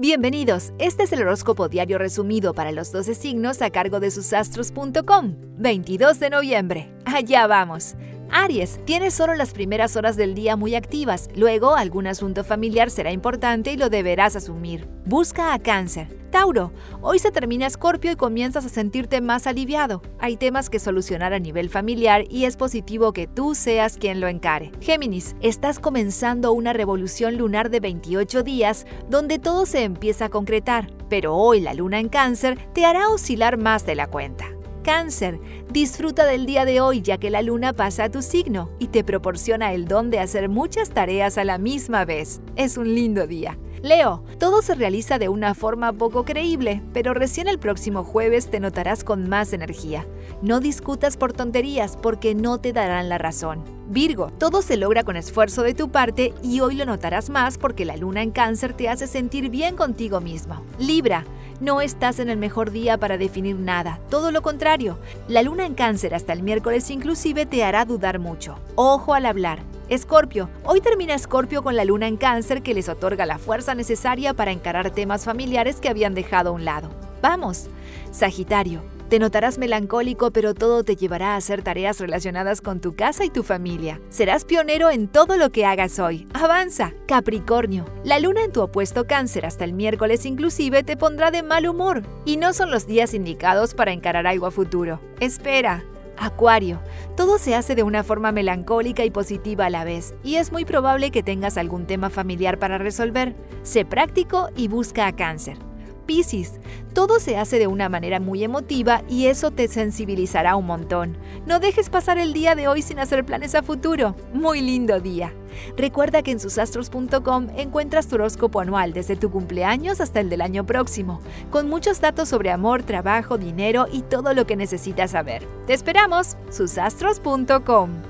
Bienvenidos, este es el horóscopo diario resumido para los 12 signos a cargo de susastros.com, 22 de noviembre. Allá vamos. Aries, tienes solo las primeras horas del día muy activas, luego algún asunto familiar será importante y lo deberás asumir. Busca a cáncer. Tauro, hoy se termina Escorpio y comienzas a sentirte más aliviado. Hay temas que solucionar a nivel familiar y es positivo que tú seas quien lo encare. Géminis, estás comenzando una revolución lunar de 28 días donde todo se empieza a concretar, pero hoy la luna en cáncer te hará oscilar más de la cuenta. Cáncer, disfruta del día de hoy ya que la luna pasa a tu signo y te proporciona el don de hacer muchas tareas a la misma vez. Es un lindo día. Leo, todo se realiza de una forma poco creíble, pero recién el próximo jueves te notarás con más energía. No discutas por tonterías porque no te darán la razón. Virgo, todo se logra con esfuerzo de tu parte y hoy lo notarás más porque la luna en cáncer te hace sentir bien contigo mismo. Libra, no estás en el mejor día para definir nada, todo lo contrario. La luna en cáncer hasta el miércoles inclusive te hará dudar mucho. Ojo al hablar. Escorpio, hoy termina Escorpio con la luna en cáncer que les otorga la fuerza necesaria para encarar temas familiares que habían dejado a un lado. Vamos. Sagitario, te notarás melancólico, pero todo te llevará a hacer tareas relacionadas con tu casa y tu familia. Serás pionero en todo lo que hagas hoy. Avanza. Capricornio, la luna en tu opuesto cáncer hasta el miércoles inclusive te pondrá de mal humor y no son los días indicados para encarar algo a futuro. Espera. Acuario, todo se hace de una forma melancólica y positiva a la vez, y es muy probable que tengas algún tema familiar para resolver. Sé práctico y busca a cáncer. Todo se hace de una manera muy emotiva y eso te sensibilizará un montón. No dejes pasar el día de hoy sin hacer planes a futuro. Muy lindo día. Recuerda que en susastros.com encuentras tu horóscopo anual desde tu cumpleaños hasta el del año próximo, con muchos datos sobre amor, trabajo, dinero y todo lo que necesitas saber. Te esperamos, susastros.com.